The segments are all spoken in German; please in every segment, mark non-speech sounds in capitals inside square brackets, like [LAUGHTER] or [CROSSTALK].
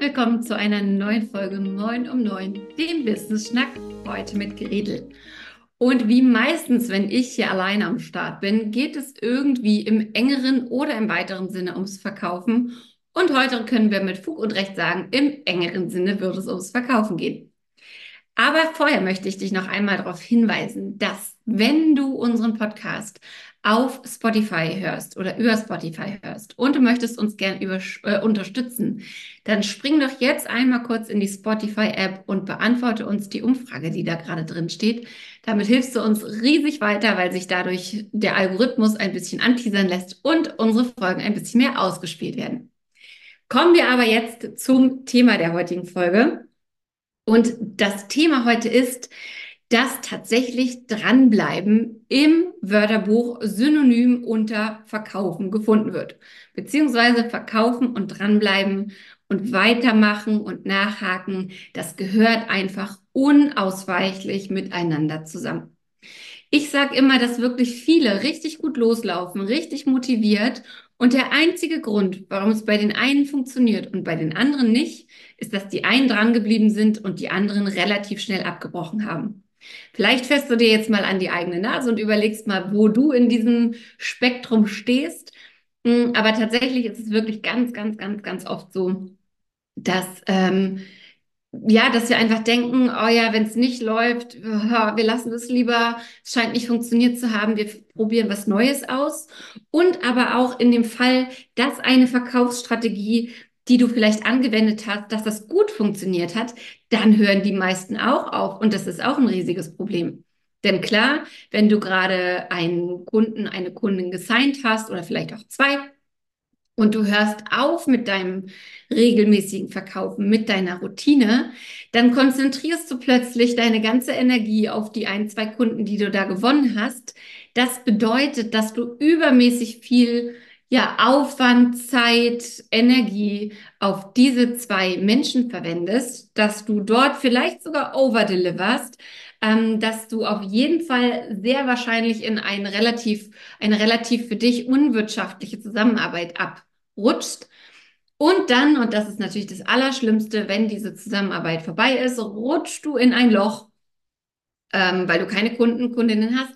willkommen zu einer neuen Folge Moin um 9, dem Business Schnack, heute mit Gretel. Und wie meistens, wenn ich hier alleine am Start bin, geht es irgendwie im engeren oder im weiteren Sinne ums Verkaufen. Und heute können wir mit Fug und Recht sagen, im engeren Sinne wird es ums Verkaufen gehen. Aber vorher möchte ich dich noch einmal darauf hinweisen, dass wenn du unseren Podcast auf Spotify hörst oder über Spotify hörst und du möchtest uns gern über, äh, unterstützen, dann spring doch jetzt einmal kurz in die Spotify-App und beantworte uns die Umfrage, die da gerade drin steht. Damit hilfst du uns riesig weiter, weil sich dadurch der Algorithmus ein bisschen anteasern lässt und unsere Folgen ein bisschen mehr ausgespielt werden. Kommen wir aber jetzt zum Thema der heutigen Folge. Und das Thema heute ist, dass tatsächlich dranbleiben im Wörterbuch synonym unter verkaufen gefunden wird. Beziehungsweise verkaufen und dranbleiben und weitermachen und nachhaken, das gehört einfach unausweichlich miteinander zusammen. Ich sage immer, dass wirklich viele richtig gut loslaufen, richtig motiviert und der einzige Grund, warum es bei den einen funktioniert und bei den anderen nicht, ist, dass die einen dran geblieben sind und die anderen relativ schnell abgebrochen haben. Vielleicht fährst du dir jetzt mal an die eigene Nase und überlegst mal, wo du in diesem Spektrum stehst. Hm, aber tatsächlich ist es wirklich ganz, ganz, ganz, ganz oft so, dass ähm, ja, dass wir einfach denken, oh ja, wenn es nicht läuft, wir lassen es lieber, es scheint nicht funktioniert zu haben, wir probieren was Neues aus. Und aber auch in dem Fall, dass eine Verkaufsstrategie die du vielleicht angewendet hast, dass das gut funktioniert hat, dann hören die meisten auch auf. Und das ist auch ein riesiges Problem. Denn klar, wenn du gerade einen Kunden, eine Kundin gesigned hast oder vielleicht auch zwei und du hörst auf mit deinem regelmäßigen Verkaufen, mit deiner Routine, dann konzentrierst du plötzlich deine ganze Energie auf die ein, zwei Kunden, die du da gewonnen hast. Das bedeutet, dass du übermäßig viel ja, Aufwand, Zeit, Energie auf diese zwei Menschen verwendest, dass du dort vielleicht sogar overdeliverst, ähm, dass du auf jeden Fall sehr wahrscheinlich in eine relativ, eine relativ für dich unwirtschaftliche Zusammenarbeit abrutschst. Und dann, und das ist natürlich das Allerschlimmste, wenn diese Zusammenarbeit vorbei ist, rutschst du in ein Loch, ähm, weil du keine Kunden, Kundinnen hast,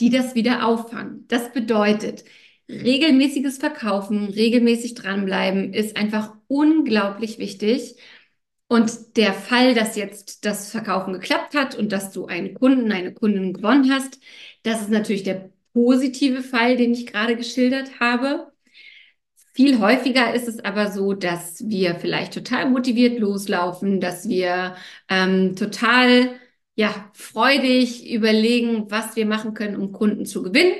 die das wieder auffangen. Das bedeutet, regelmäßiges Verkaufen, regelmäßig dranbleiben ist einfach unglaublich wichtig. Und der Fall, dass jetzt das Verkaufen geklappt hat und dass du einen Kunden, eine Kundin gewonnen hast, das ist natürlich der positive Fall, den ich gerade geschildert habe. Viel häufiger ist es aber so, dass wir vielleicht total motiviert loslaufen, dass wir ähm, total ja, freudig überlegen, was wir machen können, um Kunden zu gewinnen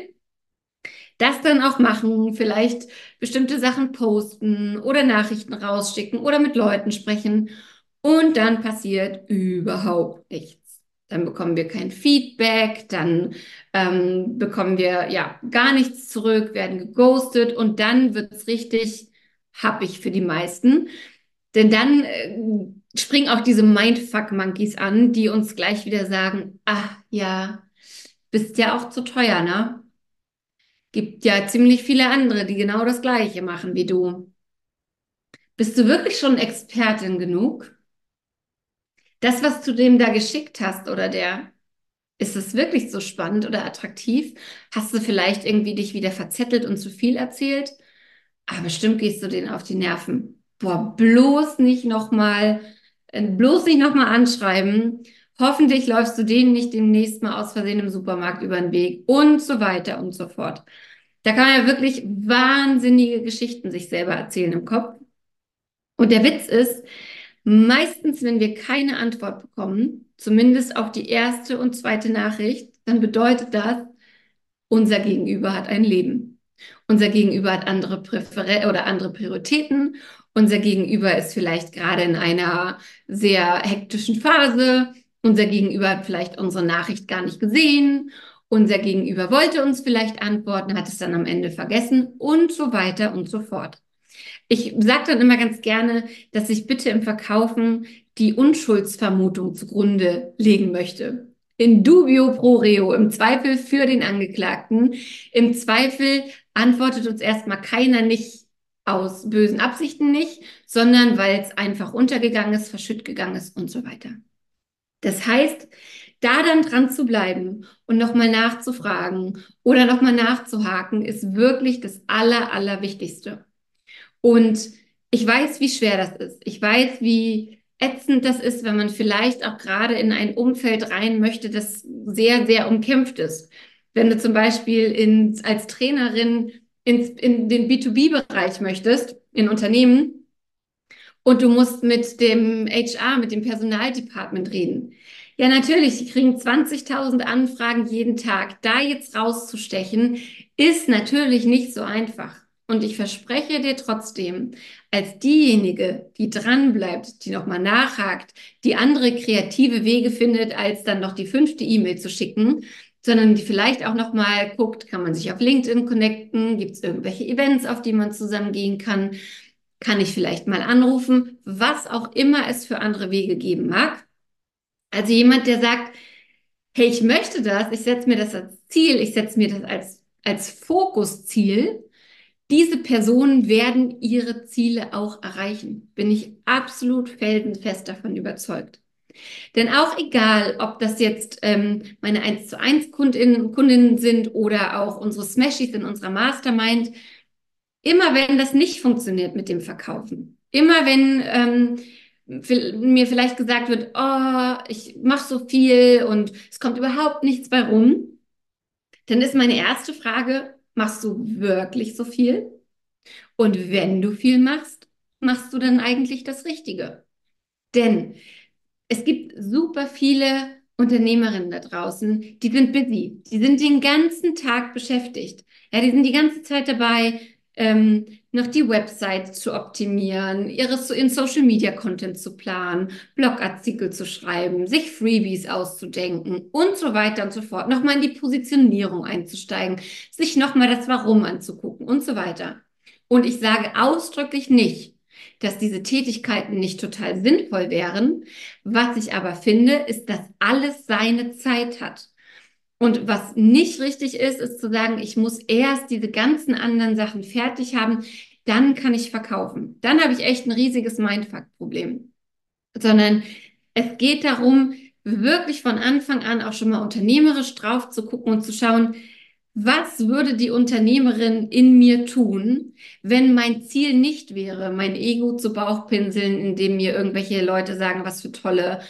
das dann auch machen, vielleicht bestimmte Sachen posten oder Nachrichten rausschicken oder mit Leuten sprechen und dann passiert überhaupt nichts. Dann bekommen wir kein Feedback, dann ähm, bekommen wir ja gar nichts zurück, werden geghostet und dann wird es richtig happig für die meisten. Denn dann äh, springen auch diese Mindfuck-Monkeys an, die uns gleich wieder sagen, ach ja, bist ja auch zu teuer, ne? Gibt ja ziemlich viele andere, die genau das Gleiche machen wie du. Bist du wirklich schon Expertin genug? Das, was du dem da geschickt hast oder der, ist es wirklich so spannend oder attraktiv? Hast du vielleicht irgendwie dich wieder verzettelt und zu viel erzählt? Aber bestimmt gehst du denen auf die Nerven. Boah, bloß nicht nochmal, äh, bloß nicht nochmal anschreiben. Hoffentlich läufst du denen nicht demnächst mal aus Versehen im Supermarkt über den Weg und so weiter und so fort. Da kann man ja wirklich wahnsinnige Geschichten sich selber erzählen im Kopf. Und der Witz ist, meistens, wenn wir keine Antwort bekommen, zumindest auf die erste und zweite Nachricht, dann bedeutet das, unser Gegenüber hat ein Leben. Unser Gegenüber hat andere Präfer oder andere Prioritäten. Unser Gegenüber ist vielleicht gerade in einer sehr hektischen Phase. Unser Gegenüber hat vielleicht unsere Nachricht gar nicht gesehen. Unser Gegenüber wollte uns vielleicht antworten, hat es dann am Ende vergessen und so weiter und so fort. Ich sage dann immer ganz gerne, dass ich bitte im Verkaufen die Unschuldsvermutung zugrunde legen möchte. In dubio pro reo, im Zweifel für den Angeklagten. Im Zweifel antwortet uns erstmal keiner nicht aus bösen Absichten nicht, sondern weil es einfach untergegangen ist, verschütt gegangen ist und so weiter. Das heißt, da dann dran zu bleiben und nochmal nachzufragen oder nochmal nachzuhaken, ist wirklich das Aller, Allerwichtigste. Und ich weiß, wie schwer das ist. Ich weiß, wie ätzend das ist, wenn man vielleicht auch gerade in ein Umfeld rein möchte, das sehr, sehr umkämpft ist. Wenn du zum Beispiel in, als Trainerin ins, in den B2B-Bereich möchtest, in Unternehmen, und du musst mit dem HR, mit dem Personaldepartment reden. Ja, natürlich, sie kriegen 20.000 Anfragen jeden Tag. Da jetzt rauszustechen, ist natürlich nicht so einfach. Und ich verspreche dir trotzdem, als diejenige, die dranbleibt, die nochmal nachhakt, die andere kreative Wege findet, als dann noch die fünfte E-Mail zu schicken, sondern die vielleicht auch nochmal guckt, kann man sich auf LinkedIn connecten, gibt es irgendwelche Events, auf die man zusammen gehen kann, kann ich vielleicht mal anrufen, was auch immer es für andere Wege geben mag. Also jemand, der sagt, hey, ich möchte das, ich setze mir das als Ziel, ich setze mir das als, als Fokusziel, diese Personen werden ihre Ziele auch erreichen. Bin ich absolut felsenfest davon überzeugt. Denn auch egal, ob das jetzt ähm, meine 1 zu 1 Kundinnen, Kundinnen sind oder auch unsere Smashies in unserer Mastermind, immer wenn das nicht funktioniert mit dem Verkaufen, immer wenn ähm, mir vielleicht gesagt wird, oh, ich mache so viel und es kommt überhaupt nichts bei rum, dann ist meine erste Frage, machst du wirklich so viel? Und wenn du viel machst, machst du dann eigentlich das Richtige? Denn es gibt super viele Unternehmerinnen da draußen, die sind busy, die sind den ganzen Tag beschäftigt. Ja, die sind die ganze Zeit dabei, ähm, noch die Website zu optimieren, ihre in Social Media Content zu planen, Blogartikel zu schreiben, sich Freebies auszudenken und so weiter und so fort. Nochmal in die Positionierung einzusteigen, sich nochmal das Warum anzugucken und so weiter. Und ich sage ausdrücklich nicht, dass diese Tätigkeiten nicht total sinnvoll wären. Was ich aber finde, ist, dass alles seine Zeit hat. Und was nicht richtig ist, ist zu sagen, ich muss erst diese ganzen anderen Sachen fertig haben, dann kann ich verkaufen. Dann habe ich echt ein riesiges Mindfuck-Problem. Sondern es geht darum, wirklich von Anfang an auch schon mal unternehmerisch drauf zu gucken und zu schauen, was würde die Unternehmerin in mir tun, wenn mein Ziel nicht wäre, mein Ego zu Bauchpinseln, indem mir irgendwelche Leute sagen, was für tolle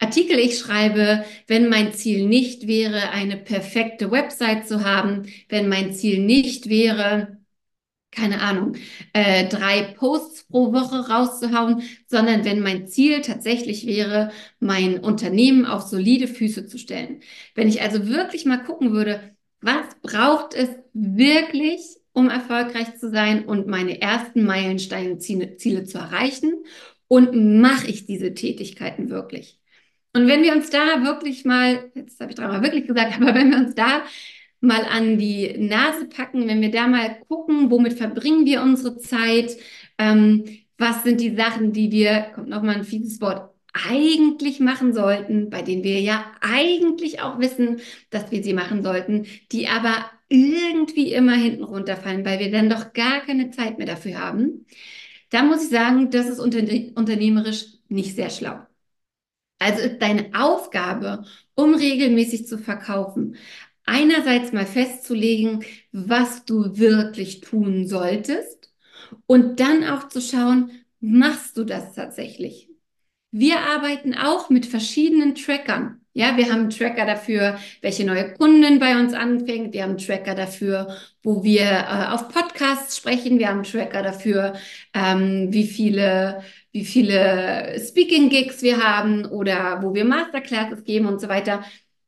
Artikel ich schreibe, wenn mein Ziel nicht wäre, eine perfekte Website zu haben, wenn mein Ziel nicht wäre, keine Ahnung, äh, drei Posts pro Woche rauszuhauen, sondern wenn mein Ziel tatsächlich wäre, mein Unternehmen auf solide Füße zu stellen. Wenn ich also wirklich mal gucken würde, was braucht es wirklich, um erfolgreich zu sein und meine ersten Meilensteine-Ziele zu erreichen und mache ich diese Tätigkeiten wirklich? Und wenn wir uns da wirklich mal, jetzt habe ich dreimal wirklich gesagt, [LAUGHS] aber wenn wir uns da mal an die Nase packen, wenn wir da mal gucken, womit verbringen wir unsere Zeit, ähm, was sind die Sachen, die wir, kommt nochmal ein fieses Wort, eigentlich machen sollten, bei denen wir ja eigentlich auch wissen, dass wir sie machen sollten, die aber irgendwie immer hinten runterfallen, weil wir dann doch gar keine Zeit mehr dafür haben, da muss ich sagen, das ist unternehmerisch nicht sehr schlau. Also ist deine Aufgabe, um regelmäßig zu verkaufen, einerseits mal festzulegen, was du wirklich tun solltest und dann auch zu schauen, machst du das tatsächlich? Wir arbeiten auch mit verschiedenen Trackern. Ja, wir haben einen Tracker dafür, welche neue Kunden bei uns anfängt. Wir haben einen Tracker dafür, wo wir äh, auf Podcasts sprechen. Wir haben einen Tracker dafür, ähm, wie viele, wie viele Speaking Gigs wir haben oder wo wir Masterclasses geben und so weiter.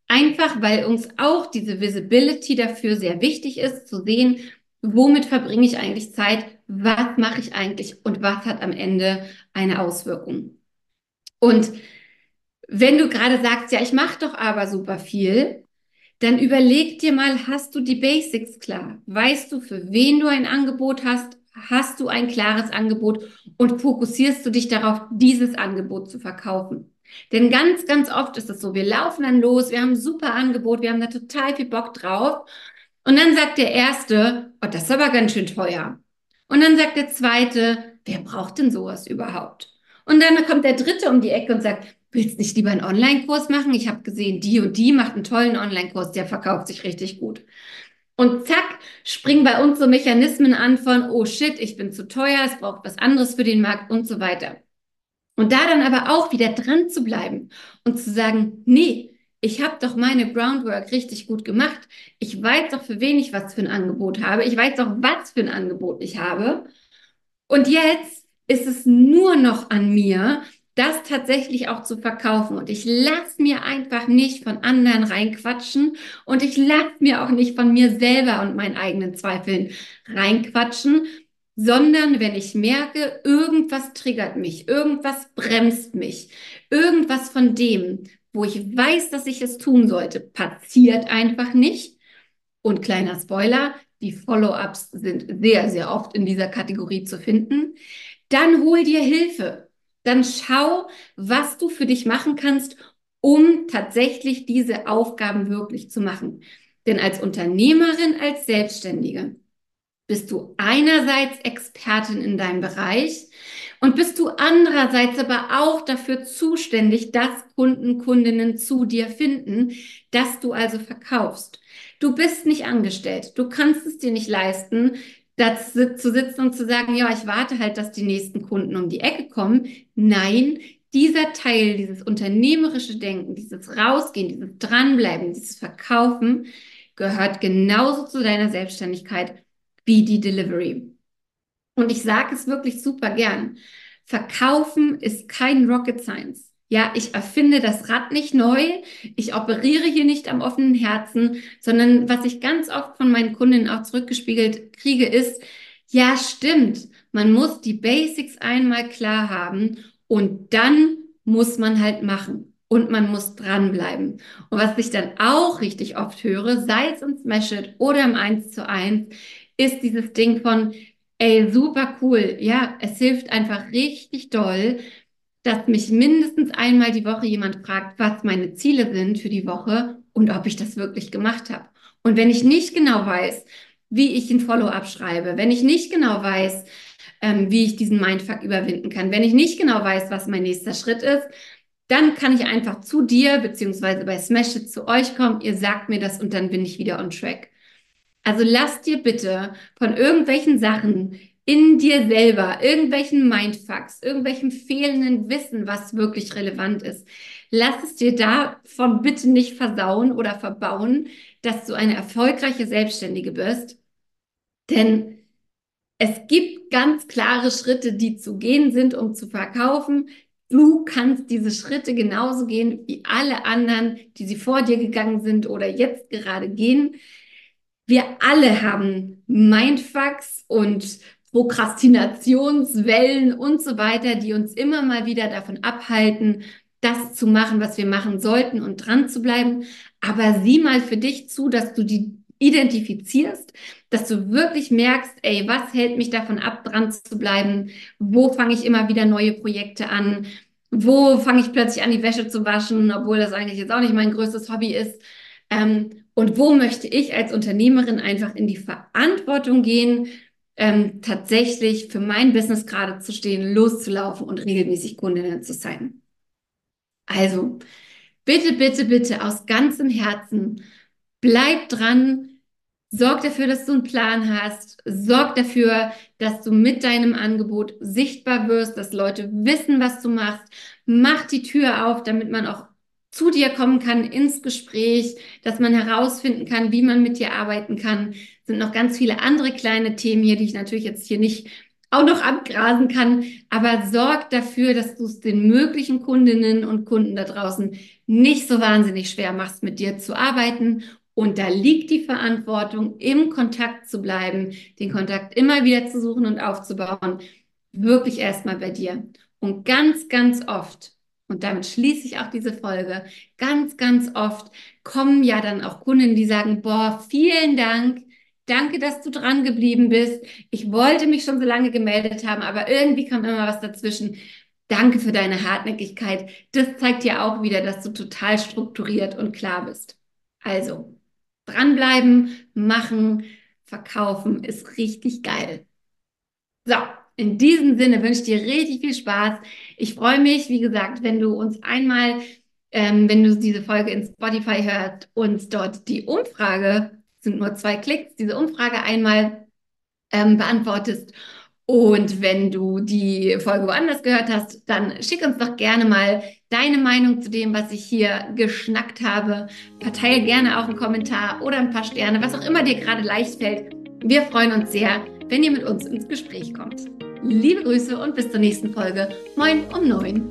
Einfach, weil uns auch diese Visibility dafür sehr wichtig ist, zu sehen, womit verbringe ich eigentlich Zeit, was mache ich eigentlich und was hat am Ende eine Auswirkung. Und wenn du gerade sagst, ja, ich mache doch aber super viel, dann überleg dir mal, hast du die Basics klar? Weißt du, für wen du ein Angebot hast? Hast du ein klares Angebot und fokussierst du dich darauf, dieses Angebot zu verkaufen? Denn ganz, ganz oft ist es so, wir laufen dann los, wir haben ein super Angebot, wir haben da total viel Bock drauf. Und dann sagt der Erste, oh, das ist aber ganz schön teuer. Und dann sagt der zweite, wer braucht denn sowas überhaupt? Und dann kommt der dritte um die Ecke und sagt, willst nicht lieber einen Online-Kurs machen? Ich habe gesehen, die und die macht einen tollen Online-Kurs, der verkauft sich richtig gut. Und zack, springen bei uns so Mechanismen an von, oh shit, ich bin zu teuer, es braucht was anderes für den Markt und so weiter. Und da dann aber auch wieder dran zu bleiben und zu sagen, nee, ich habe doch meine Groundwork richtig gut gemacht. Ich weiß doch, für wen ich was für ein Angebot habe. Ich weiß doch, was für ein Angebot ich habe. Und jetzt ist es nur noch an mir, das tatsächlich auch zu verkaufen. Und ich lasse mir einfach nicht von anderen reinquatschen und ich lasse mir auch nicht von mir selber und meinen eigenen Zweifeln reinquatschen, sondern wenn ich merke, irgendwas triggert mich, irgendwas bremst mich, irgendwas von dem, wo ich weiß, dass ich es tun sollte, passiert einfach nicht. Und kleiner Spoiler, die Follow-ups sind sehr, sehr oft in dieser Kategorie zu finden. Dann hol dir Hilfe. Dann schau, was du für dich machen kannst, um tatsächlich diese Aufgaben wirklich zu machen. Denn als Unternehmerin, als Selbstständige bist du einerseits Expertin in deinem Bereich und bist du andererseits aber auch dafür zuständig, dass Kunden, Kundinnen zu dir finden, dass du also verkaufst. Du bist nicht angestellt. Du kannst es dir nicht leisten, da zu sitzen und zu sagen, ja, ich warte halt, dass die nächsten Kunden um die Ecke kommen. Nein, dieser Teil, dieses unternehmerische Denken, dieses Rausgehen, dieses Dranbleiben, dieses Verkaufen gehört genauso zu deiner Selbstständigkeit wie die Delivery. Und ich sage es wirklich super gern. Verkaufen ist kein Rocket Science. Ja, ich erfinde das Rad nicht neu. Ich operiere hier nicht am offenen Herzen, sondern was ich ganz oft von meinen Kundinnen auch zurückgespiegelt kriege, ist, ja, stimmt. Man muss die Basics einmal klar haben und dann muss man halt machen und man muss dranbleiben. Und was ich dann auch richtig oft höre, sei es im Smash It oder im 1 zu 1, ist dieses Ding von, ey, super cool. Ja, es hilft einfach richtig doll, dass mich mindestens einmal die Woche jemand fragt, was meine Ziele sind für die Woche und ob ich das wirklich gemacht habe. Und wenn ich nicht genau weiß, wie ich ein Follow-up schreibe, wenn ich nicht genau weiß, ähm, wie ich diesen Mindfuck überwinden kann, wenn ich nicht genau weiß, was mein nächster Schritt ist, dann kann ich einfach zu dir beziehungsweise bei Smash It zu euch kommen. Ihr sagt mir das und dann bin ich wieder on track. Also lass dir bitte von irgendwelchen Sachen in dir selber, irgendwelchen Mindfucks, irgendwelchem fehlenden Wissen, was wirklich relevant ist. Lass es dir davon bitte nicht versauen oder verbauen, dass du eine erfolgreiche Selbstständige bist. Denn es gibt ganz klare Schritte, die zu gehen sind, um zu verkaufen. Du kannst diese Schritte genauso gehen wie alle anderen, die sie vor dir gegangen sind oder jetzt gerade gehen. Wir alle haben Mindfucks und Prokrastinationswellen und so weiter, die uns immer mal wieder davon abhalten, das zu machen, was wir machen sollten und dran zu bleiben. Aber sieh mal für dich zu, dass du die identifizierst, dass du wirklich merkst, ey, was hält mich davon ab, dran zu bleiben? Wo fange ich immer wieder neue Projekte an? Wo fange ich plötzlich an, die Wäsche zu waschen, obwohl das eigentlich jetzt auch nicht mein größtes Hobby ist? Ähm, und wo möchte ich als Unternehmerin einfach in die Verantwortung gehen, ähm, tatsächlich für mein Business gerade zu stehen, loszulaufen und regelmäßig Kundinnen zu sein. Also, bitte, bitte, bitte aus ganzem Herzen, bleib dran, sorg dafür, dass du einen Plan hast, sorg dafür, dass du mit deinem Angebot sichtbar wirst, dass Leute wissen, was du machst, mach die Tür auf, damit man auch zu dir kommen kann ins Gespräch, dass man herausfinden kann, wie man mit dir arbeiten kann. Es sind noch ganz viele andere kleine Themen hier, die ich natürlich jetzt hier nicht auch noch abgrasen kann, aber sorg dafür, dass du es den möglichen Kundinnen und Kunden da draußen nicht so wahnsinnig schwer machst, mit dir zu arbeiten. Und da liegt die Verantwortung, im Kontakt zu bleiben, den Kontakt immer wieder zu suchen und aufzubauen, wirklich erstmal bei dir. Und ganz, ganz oft und damit schließe ich auch diese Folge. Ganz, ganz oft kommen ja dann auch Kunden, die sagen, boah, vielen Dank. Danke, dass du dran geblieben bist. Ich wollte mich schon so lange gemeldet haben, aber irgendwie kam immer was dazwischen. Danke für deine Hartnäckigkeit. Das zeigt ja auch wieder, dass du total strukturiert und klar bist. Also, dranbleiben, machen, verkaufen ist richtig geil. So, in diesem Sinne wünsche ich dir richtig viel Spaß. Ich freue mich, wie gesagt, wenn du uns einmal, ähm, wenn du diese Folge in Spotify hörst, uns dort die Umfrage, sind nur zwei Klicks, diese Umfrage einmal ähm, beantwortest. Und wenn du die Folge woanders gehört hast, dann schick uns doch gerne mal deine Meinung zu dem, was ich hier geschnackt habe. Verteile gerne auch einen Kommentar oder ein paar Sterne, was auch immer dir gerade leicht fällt. Wir freuen uns sehr, wenn ihr mit uns ins Gespräch kommt. Liebe Grüße und bis zur nächsten Folge. Moin um neun.